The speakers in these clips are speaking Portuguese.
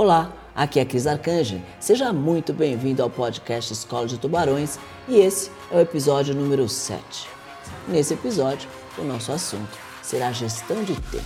Olá, aqui é Cris Arcangeli. Seja muito bem-vindo ao podcast Escola de Tubarões e esse é o episódio número 7. Nesse episódio, o nosso assunto será gestão de tempo.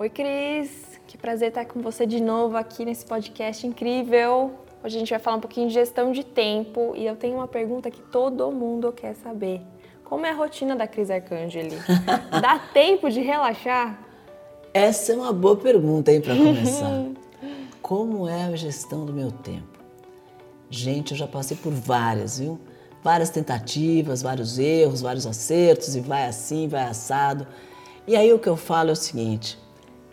Oi, Cris. Que prazer estar com você de novo aqui nesse podcast incrível. Hoje a gente vai falar um pouquinho de gestão de tempo e eu tenho uma pergunta que todo mundo quer saber. Como é a rotina da Cris Arcangeli? Dá tempo de relaxar? Essa é uma boa pergunta, hein, para começar. Como é a gestão do meu tempo? Gente, eu já passei por várias, viu? Várias tentativas, vários erros, vários acertos, e vai assim, vai assado. E aí o que eu falo é o seguinte: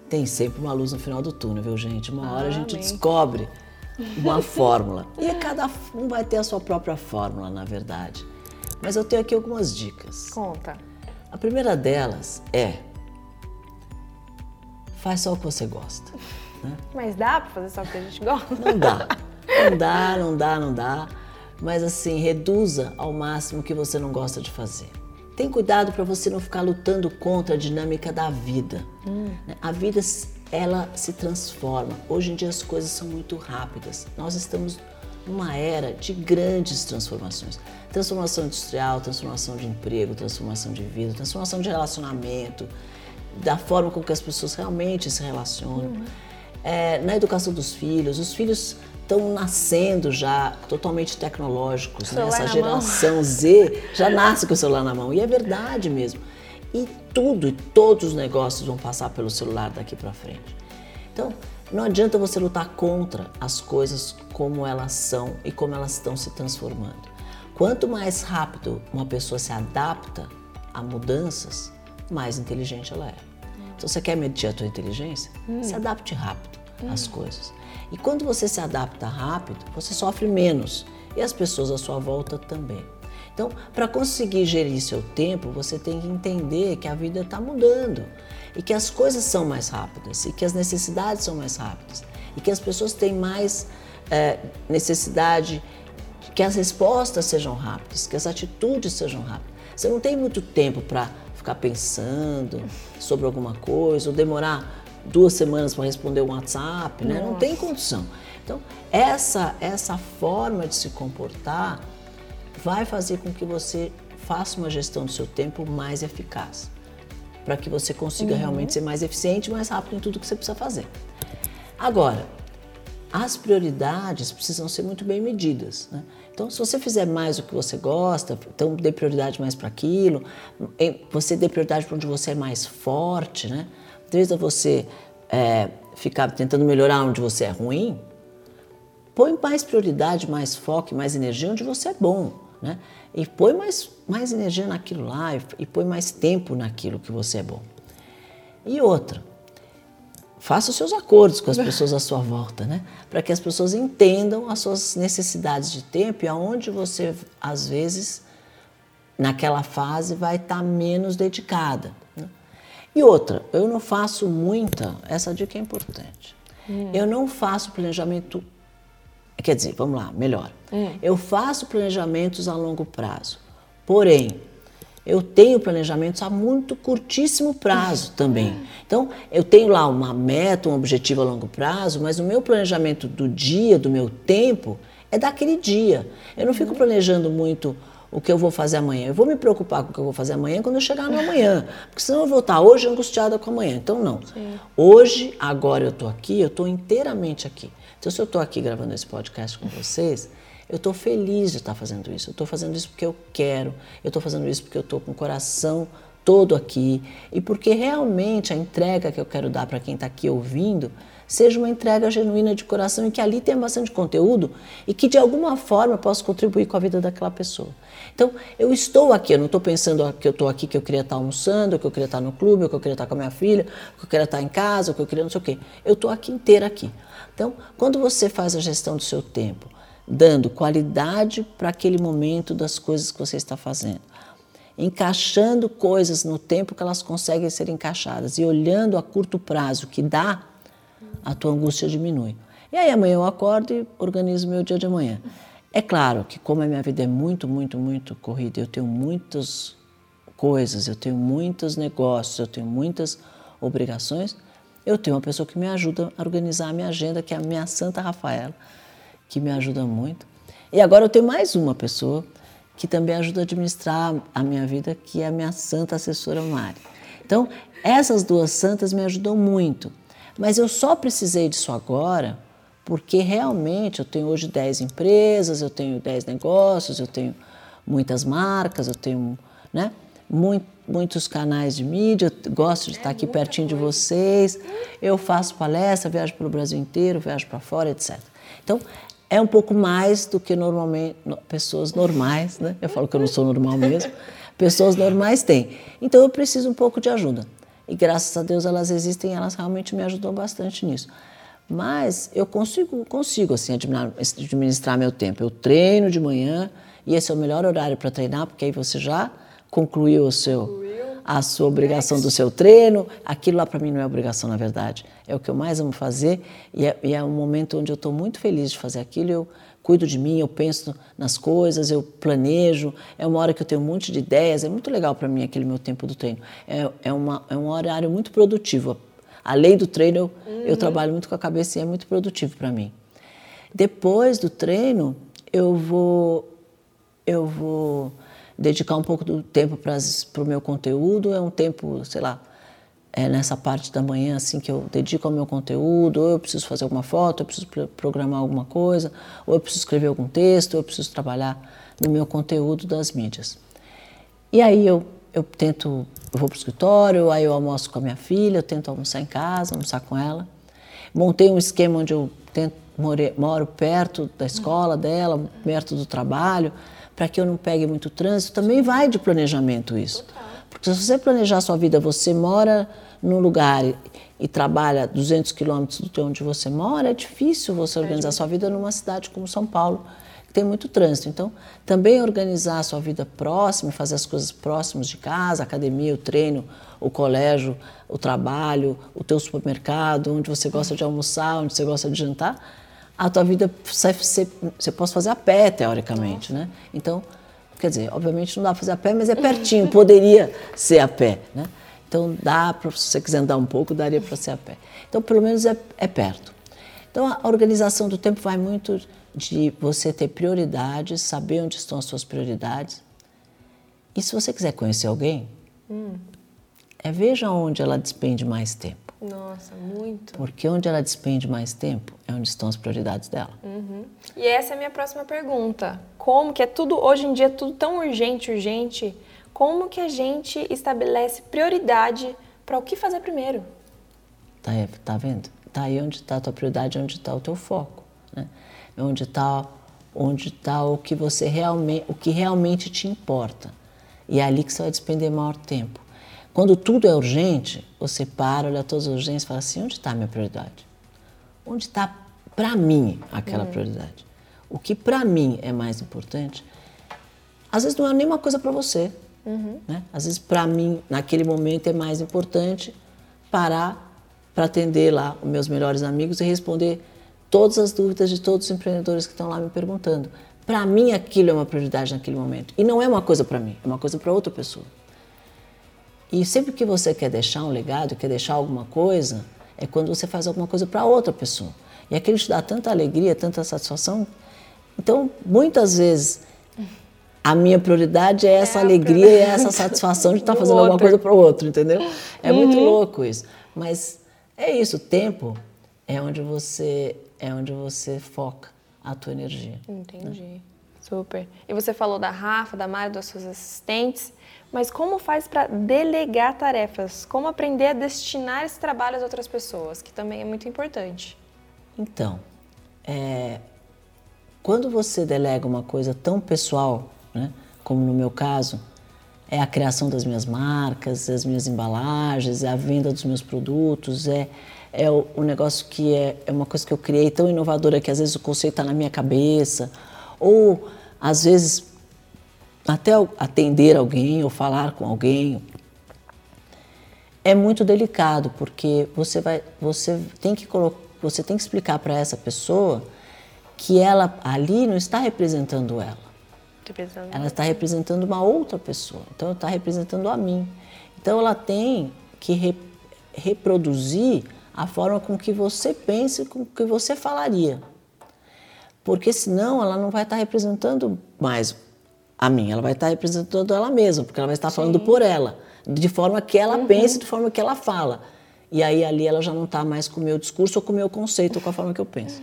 tem sempre uma luz no final do túnel, viu, gente? Uma hora a gente descobre uma fórmula. E cada um vai ter a sua própria fórmula, na verdade. Mas eu tenho aqui algumas dicas. Conta. A primeira delas é faz só o que você gosta. Né? Mas dá para fazer só o que a gente gosta? Não dá. Não dá, não dá, não dá. Mas assim, reduza ao máximo o que você não gosta de fazer. Tem cuidado para você não ficar lutando contra a dinâmica da vida. Hum. A vida ela se transforma. Hoje em dia as coisas são muito rápidas. Nós estamos numa era de grandes transformações. Transformação industrial, transformação de emprego, transformação de vida, transformação de relacionamento, da forma com que as pessoas realmente se relacionam. Uhum. É, na educação dos filhos, os filhos estão nascendo já totalmente tecnológicos. Né? Essa geração Z já nasce com o celular na mão. E é verdade mesmo. E tudo e todos os negócios vão passar pelo celular daqui para frente. Então, não adianta você lutar contra as coisas como elas são e como elas estão se transformando. Quanto mais rápido uma pessoa se adapta a mudanças, mais inteligente ela é. Então, você quer medir a tua inteligência? Hum. Se adapte rápido hum. às coisas. E quando você se adapta rápido, você sofre menos e as pessoas à sua volta também. Então, para conseguir gerir seu tempo, você tem que entender que a vida está mudando e que as coisas são mais rápidas e que as necessidades são mais rápidas e que as pessoas têm mais é, necessidade que as respostas sejam rápidas, que as atitudes sejam rápidas. Você não tem muito tempo para ficar pensando sobre alguma coisa ou demorar duas semanas para responder um WhatsApp, né? Não tem condição. Então, essa, essa forma de se comportar vai fazer com que você faça uma gestão do seu tempo mais eficaz, para que você consiga uhum. realmente ser mais eficiente e mais rápido em tudo que você precisa fazer. Agora, as prioridades precisam ser muito bem medidas. Né? Então, se você fizer mais o que você gosta, então dê prioridade mais para aquilo, você dê prioridade para onde você é mais forte, né? Desde você é, ficar tentando melhorar onde você é ruim, põe mais prioridade, mais foco, mais energia onde você é bom. Né? E põe mais, mais energia naquilo lá e, põe mais tempo naquilo que você é bom. E outra, faça os seus acordos com as pessoas à sua volta, né? Para que as pessoas entendam as suas necessidades de tempo e aonde você, às vezes, naquela fase, vai estar tá menos dedicada. Né? E outra, eu não faço muita, essa dica é importante. Hum. Eu não faço planejamento Quer dizer, vamos lá, melhor. Hum. Eu faço planejamentos a longo prazo, porém, eu tenho planejamentos a muito curtíssimo prazo também. Então, eu tenho lá uma meta, um objetivo a longo prazo, mas o meu planejamento do dia, do meu tempo, é daquele dia. Eu não fico uhum. planejando muito o que eu vou fazer amanhã. Eu vou me preocupar com o que eu vou fazer amanhã quando eu chegar no amanhã. Porque senão eu vou estar hoje angustiada com amanhã. Então, não. Sim. Hoje, agora eu estou aqui, eu estou inteiramente aqui. Então, se eu estou aqui gravando esse podcast com vocês, eu estou feliz de estar fazendo isso. Eu estou fazendo isso porque eu quero. Eu estou fazendo isso porque eu estou com o coração todo aqui e porque realmente a entrega que eu quero dar para quem está aqui ouvindo seja uma entrega genuína de coração e que ali tenha bastante conteúdo e que de alguma forma possa contribuir com a vida daquela pessoa. Então, eu estou aqui, eu não estou pensando que eu estou aqui, que eu queria estar almoçando, que eu queria estar no clube, que eu queria estar com a minha filha, que eu queria estar em casa, que eu queria não sei o quê. Eu estou aqui inteira aqui. Então, quando você faz a gestão do seu tempo, dando qualidade para aquele momento das coisas que você está fazendo, encaixando coisas no tempo que elas conseguem ser encaixadas e olhando a curto prazo que dá, a tua angústia diminui. E aí amanhã eu acordo e organizo meu dia de amanhã. É claro que como a minha vida é muito, muito, muito corrida, eu tenho muitas coisas, eu tenho muitos negócios, eu tenho muitas obrigações, eu tenho uma pessoa que me ajuda a organizar a minha agenda, que é a minha Santa Rafaela, que me ajuda muito. E agora eu tenho mais uma pessoa que também ajuda a administrar a minha vida, que é a minha santa assessora Mari. Então, essas duas santas me ajudam muito. Mas eu só precisei disso agora porque realmente eu tenho hoje 10 empresas, eu tenho 10 negócios, eu tenho muitas marcas, eu tenho né, muito, muitos canais de mídia, eu gosto de estar aqui pertinho de vocês, eu faço palestra, viajo pelo Brasil inteiro, viajo para fora, etc. Então, é um pouco mais do que normalmente pessoas normais, né? Eu falo que eu não sou normal mesmo. Pessoas normais têm. Então eu preciso um pouco de ajuda. E graças a Deus elas existem, elas realmente me ajudam bastante nisso. Mas eu consigo, consigo assim administrar meu tempo. Eu treino de manhã e esse é o melhor horário para treinar, porque aí você já concluiu o seu a sua obrigação do seu treino. Aquilo lá para mim não é obrigação, na verdade. É o que eu mais amo fazer e é, e é um momento onde eu estou muito feliz de fazer aquilo. Eu cuido de mim, eu penso nas coisas, eu planejo. É uma hora que eu tenho um monte de ideias. É muito legal para mim aquele meu tempo do treino. É, é, uma, é um horário muito produtivo. Além do treino, eu, uhum. eu trabalho muito com a cabeça e é muito produtivo para mim. Depois do treino, eu vou eu vou dedicar um pouco do tempo para o meu conteúdo, é um tempo, sei lá, é nessa parte da manhã assim que eu dedico ao meu conteúdo, ou eu preciso fazer alguma foto, eu preciso programar alguma coisa, ou eu preciso escrever algum texto, ou eu preciso trabalhar no meu conteúdo das mídias. E aí eu, eu tento, eu vou para o escritório, aí eu almoço com a minha filha, eu tento almoçar em casa, almoçar com ela. Montei um esquema onde eu tento, more, moro perto da escola dela, perto do trabalho, para que eu não pegue muito trânsito, também vai de planejamento isso. Porque se você planejar a sua vida, você mora num lugar e, trabalha 200 quilômetros do onde você mora, é difícil você organizar a sua vida numa cidade como São Paulo, que tem muito trânsito. Então, também organizar a sua vida próxima, fazer as coisas próximas de casa, a academia, o treino, o colégio, o trabalho, o teu supermercado, onde você gosta de almoçar, onde você gosta de jantar, a tua vida você, você, você pode fazer a pé, teoricamente, né? Então, quer dizer, obviamente não dá para fazer a pé, mas é pertinho, poderia ser a pé, né? Então, dá para, se você quiser andar um pouco, daria para ser a pé. Então, pelo menos é, é perto. Então, a organização do tempo vai muito de você ter prioridades, saber onde estão as suas prioridades. E se você quiser conhecer alguém, hum. é veja onde ela despende mais tempo. Nossa, muito. Porque onde ela despende mais tempo é onde estão as prioridades dela. Uhum. E essa é a minha próxima pergunta. Como que é tudo, hoje em dia, tudo tão urgente, urgente, como que a gente estabelece prioridade para o que fazer primeiro? Tá, tá vendo? Tá aí onde está a tua prioridade, onde está o teu foco, né? Onde está onde está o que você realmente, o que realmente te importa. E é ali que você vai despender maior tempo. Quando tudo é urgente, você para, olha todas as urgências e fala assim: onde está a minha prioridade? Onde está para mim aquela uhum. prioridade? O que para mim é mais importante, às vezes não é nenhuma coisa para você. Uhum. Né? Às vezes, para mim, naquele momento, é mais importante parar para atender lá os meus melhores amigos e responder todas as dúvidas de todos os empreendedores que estão lá me perguntando. Para mim, aquilo é uma prioridade naquele momento. E não é uma coisa para mim, é uma coisa para outra pessoa. E sempre que você quer deixar um legado, quer deixar alguma coisa, é quando você faz alguma coisa para outra pessoa. E aquilo te dá tanta alegria, tanta satisfação. Então, muitas vezes, a minha prioridade é essa é alegria e essa satisfação de estar tá fazendo outro. alguma coisa para o outro, entendeu? É uhum. muito louco isso. Mas é isso, o tempo é onde você é onde você foca a tua energia. Entendi. Né? Super. E você falou da Rafa, da Mari, das suas assistentes. Mas como faz para delegar tarefas? Como aprender a destinar esse trabalho às outras pessoas, que também é muito importante. Então, é, quando você delega uma coisa tão pessoal, né, como no meu caso, é a criação das minhas marcas, as minhas embalagens, é a venda dos meus produtos, é, é o, negócio que é, é uma coisa que eu criei tão inovadora que às vezes o conceito está na minha cabeça, ou às vezes até atender alguém ou falar com alguém é muito delicado porque você vai você tem que você tem que explicar para essa pessoa que ela ali não está representando ela. Ela está representando uma outra pessoa. Então, está representando a mim. Então, ela tem que re reproduzir a forma com que você pensa, com que você falaria. Porque senão ela não vai estar representando mais a mim, ela vai estar representando ela mesma, porque ela vai estar Sim. falando por ela, de forma que ela uhum. pensa, de forma que ela fala. E aí ali ela já não está mais com o meu discurso ou com o meu conceito, ou com a forma que eu penso.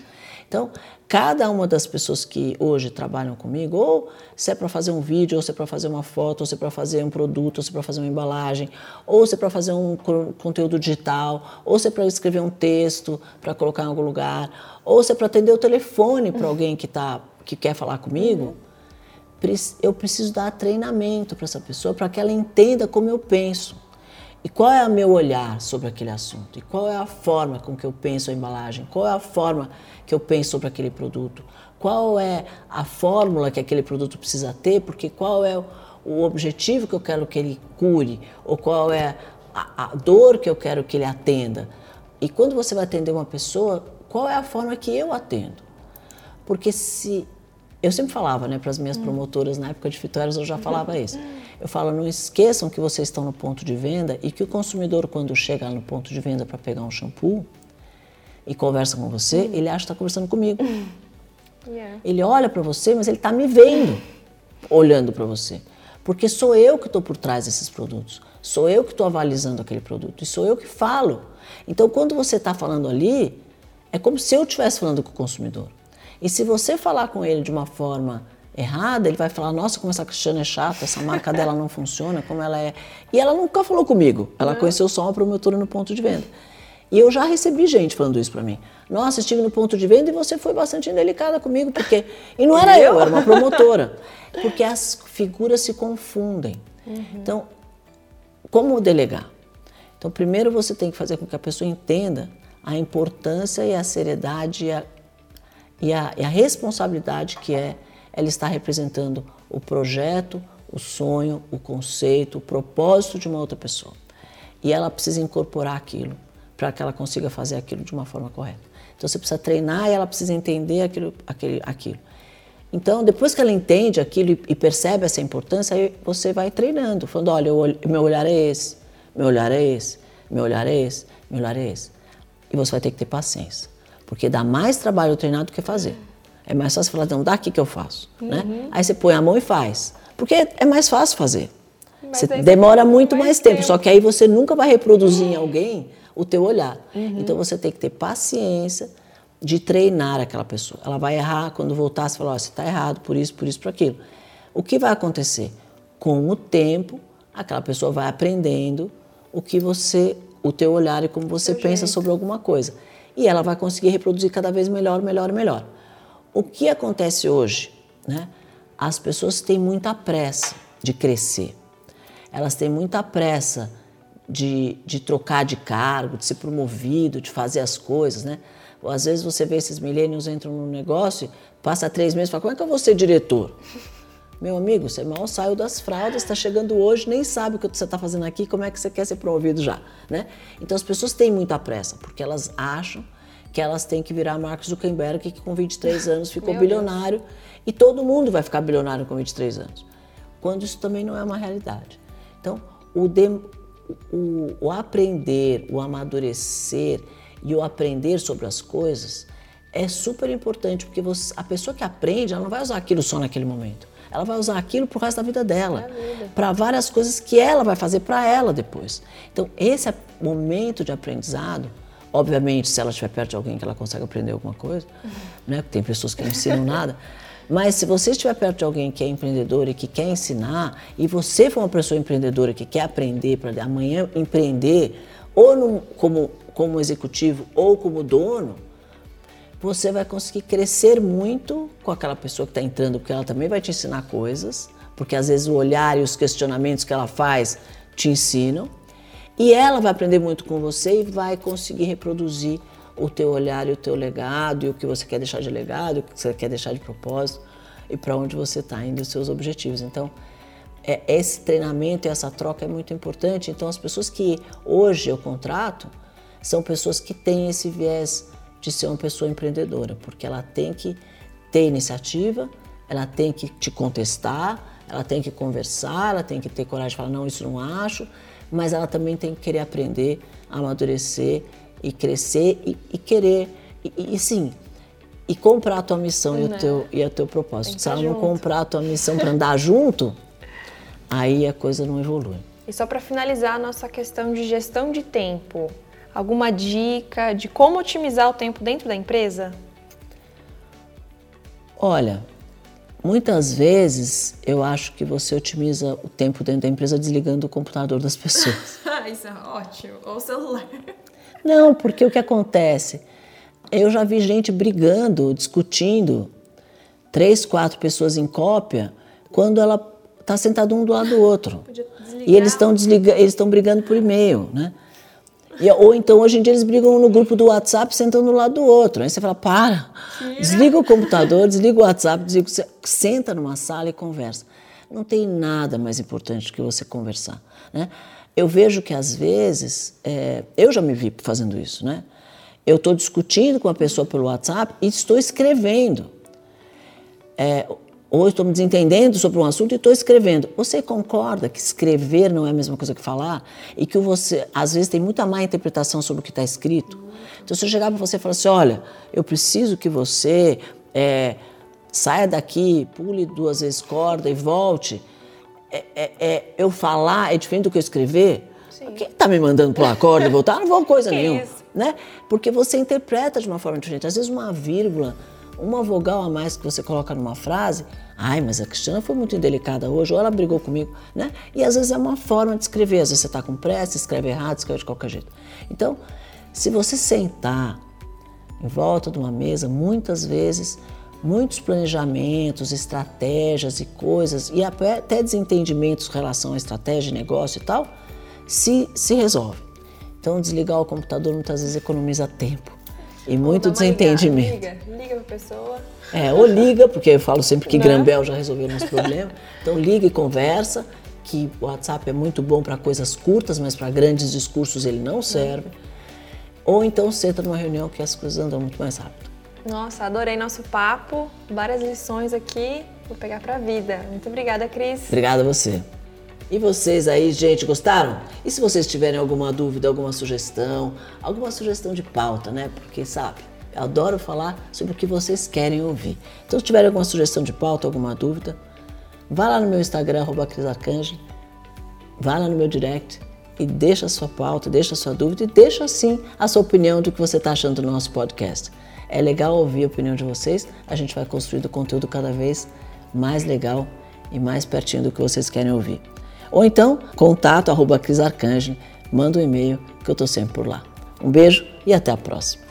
Então, cada uma das pessoas que hoje trabalham comigo, ou se é para fazer um vídeo, ou se é para fazer uma foto, ou se é para fazer um produto, ou se é para fazer uma embalagem, ou se é para fazer um conteúdo digital, ou se é para escrever um texto para colocar em algum lugar, ou se é para atender o telefone para alguém que, tá, que quer falar comigo, eu preciso dar treinamento para essa pessoa para que ela entenda como eu penso. E qual é o meu olhar sobre aquele assunto? E qual é a forma com que eu penso a embalagem? Qual é a forma que eu penso sobre aquele produto? Qual é a fórmula que aquele produto precisa ter? Porque qual é o objetivo que eu quero que ele cure? Ou qual é a, a dor que eu quero que ele atenda? E quando você vai atender uma pessoa, qual é a forma que eu atendo? Porque se eu sempre falava, né, para as minhas promotoras na época de Fitoeras, eu já falava isso. Eu falo, não esqueçam que vocês estão no ponto de venda e que o consumidor, quando chega no ponto de venda para pegar um shampoo e conversa com você, ele acha que está conversando comigo. Yeah. Ele olha para você, mas ele está me vendo olhando para você. Porque sou eu que estou por trás desses produtos. Sou eu que estou avalizando aquele produto. E sou eu que falo. Então, quando você está falando ali, é como se eu estivesse falando com o consumidor. E se você falar com ele de uma forma errada, ele vai falar: Nossa, como essa Cristiana é chata, essa marca dela não funciona, como ela é. E ela nunca falou comigo, ela conheceu só uma promotora no ponto de venda. E eu já recebi gente falando isso para mim. Nossa, estive no ponto de venda e você foi bastante indelicada comigo, porque. E não era eu, era uma promotora. Porque as figuras se confundem. Uhum. Então, como delegar? Então, primeiro você tem que fazer com que a pessoa entenda a importância e a seriedade e a e a, e a responsabilidade que é ela estar representando o projeto, o sonho, o conceito, o propósito de uma outra pessoa. E ela precisa incorporar aquilo para que ela consiga fazer aquilo de uma forma correta. Então você precisa treinar e ela precisa entender aquilo, aquele, aquilo. Então, depois que ela entende aquilo e percebe essa importância, aí você vai treinando, falando: olha, meu olhar é esse, meu olhar é esse, meu olhar é esse, meu olhar é esse. E você vai ter que ter paciência. Porque dá mais trabalho treinar do que fazer. É mais fácil falar, não, dá aqui que eu faço. Né? Uhum. Né? Aí você põe a mão e faz. Porque é mais fácil fazer. você demora muito mais, mais tempo, tempo, só que aí você nunca vai reproduzir em alguém o teu olhar. Uhum. Então você tem que ter paciência de treinar aquela pessoa. Ela vai errar, quando voltar, você fala, oh, você está errado por isso, por isso, por aquilo. O que vai acontecer? Com o tempo, aquela pessoa vai aprendendo o que você, o teu olhar e como você pensa jeito. sobre alguma coisa e ela vai conseguir reproduzir cada vez melhor, melhor, melhor. O que acontece hoje? Né? As pessoas têm muita pressa de crescer, elas têm muita pressa de, de trocar de cargo, de ser promovido, de fazer as coisas, né? Às vezes você vê esses milênios entram no negócio, passa três meses e fala, como é que eu vou ser diretor? Meu amigo, você mal saiu das fraldas, está chegando hoje, nem sabe o que você está fazendo aqui, como é que você quer ser promovido já, né? Então as pessoas têm muita pressa, porque elas acham que elas têm que virar Mark Zuckerberg, que com 23 anos ficou Meu bilionário, Deus. e todo mundo vai ficar bilionário com 23 anos. Quando isso também não é uma realidade. Então, o, de, o, o aprender, o amadurecer e o aprender sobre as coisas é super importante, porque você, a pessoa que aprende, ela não vai usar aquilo só naquele momento ela vai usar aquilo pro resto da vida dela, para várias coisas que ela vai fazer para ela depois. Então, esse é momento de aprendizado. Obviamente, se ela estiver perto de alguém que ela consegue aprender alguma coisa, uhum. né? Tem pessoas que não ensinam nada. Mas se você estiver perto de alguém que é empreendedor e que quer ensinar, e você for uma pessoa empreendedora que quer aprender para amanhã empreender, ou no, como, como executivo ou como dono, você vai conseguir crescer muito com aquela pessoa que está entrando, porque ela também vai te ensinar coisas, porque às vezes o olhar e os questionamentos que ela faz te ensinam. E ela vai aprender muito com você e vai conseguir reproduzir o teu olhar e o teu legado, e o que você quer deixar de legado, o que você quer deixar de propósito, e para onde você está indo, os seus objetivos. Então, é, esse treinamento e essa troca é muito importante. Então, as pessoas que hoje eu contrato são pessoas que têm esse viés de ser uma pessoa empreendedora, porque ela tem que ter iniciativa, ela tem que te contestar, ela tem que conversar, ela tem que ter coragem de falar, não, isso não acho, mas ela também tem que querer aprender, amadurecer e crescer e, e querer, e, e, sim, e comprar a tua missão e, o né? teu, e o teu propósito. Se ela junto. não comprar a tua missão para andar junto, aí a coisa não evolui. E só para finalizar a nossa questão de gestão de tempo, alguma dica de como otimizar o tempo dentro da empresa? Olha, muitas vezes eu acho que você otimiza o tempo dentro da empresa desligando o computador das pessoas. Isso é ótimo. Ou o celular. Não, porque o que acontece? Eu já vi gente brigando, discutindo, três, quatro pessoas em cópia, quando ela está sentada um do lado do outro. E eles estão eles estão brigando por e-mail, né? E, ou então, hoje em dia, eles brigam no grupo do WhatsApp, sentando um lado do outro. Aí você fala, para, desliga o computador, desliga o WhatsApp, desliga, senta numa sala e conversa. Não tem nada mais importante que você conversar. Né? Eu vejo que, às vezes, é, eu já me vi fazendo isso, né? Eu estou discutindo com a pessoa pelo WhatsApp e estou escrevendo. É, ou estou me desentendendo sobre um assunto e estou escrevendo. Você concorda que escrever não é a mesma coisa que falar? E que você, às vezes, tem muita má interpretação sobre o que está escrito? Então, se eu chegar para você e falar assim: olha, eu preciso que você é, saia daqui, pule duas vezes corda e volte. É, é, é, eu falar é diferente do que eu escrever? Sim. Quem está me mandando pular a corda e voltar? Não vou coisa nenhuma. Né? Porque você interpreta de uma forma diferente. Às vezes, uma vírgula uma vogal a mais que você coloca numa frase, ai, mas a Cristiana foi muito indelicada hoje, ou ela brigou comigo, né? E às vezes é uma forma de escrever, às vezes você está com pressa, escreve errado, escreve de qualquer jeito. Então, se você sentar em volta de uma mesa, muitas vezes, muitos planejamentos, estratégias e coisas, e até desentendimentos em relação à estratégia, negócio e tal, se, se resolve. Então, desligar o computador muitas vezes economiza tempo e muito desentendimento. Pra pessoa. É, ou liga, porque eu falo sempre que Não. Né? Grambel já resolveu nosso problema. Então liga e conversa, que o WhatsApp é muito bom para coisas curtas, mas para grandes discursos ele não serve. Ou então senta numa reunião que as coisas andam muito mais rápido. Nossa, adorei nosso papo, várias lições aqui, vou pegar para a vida. Muito obrigada, Cris. Obrigada a você. E vocês aí, gente, gostaram? E se vocês tiverem alguma dúvida, alguma sugestão, alguma sugestão de pauta, né? Porque, sabe, adoro falar sobre o que vocês querem ouvir. Então, se tiverem alguma sugestão de pauta, alguma dúvida, vá lá no meu Instagram, arroba vá lá no meu direct e deixa a sua pauta, deixa a sua dúvida e deixa, sim, a sua opinião do que você está achando do nosso podcast. É legal ouvir a opinião de vocês, a gente vai construindo conteúdo cada vez mais legal e mais pertinho do que vocês querem ouvir. Ou então, contato arroba manda um e-mail que eu estou sempre por lá. Um beijo e até a próxima.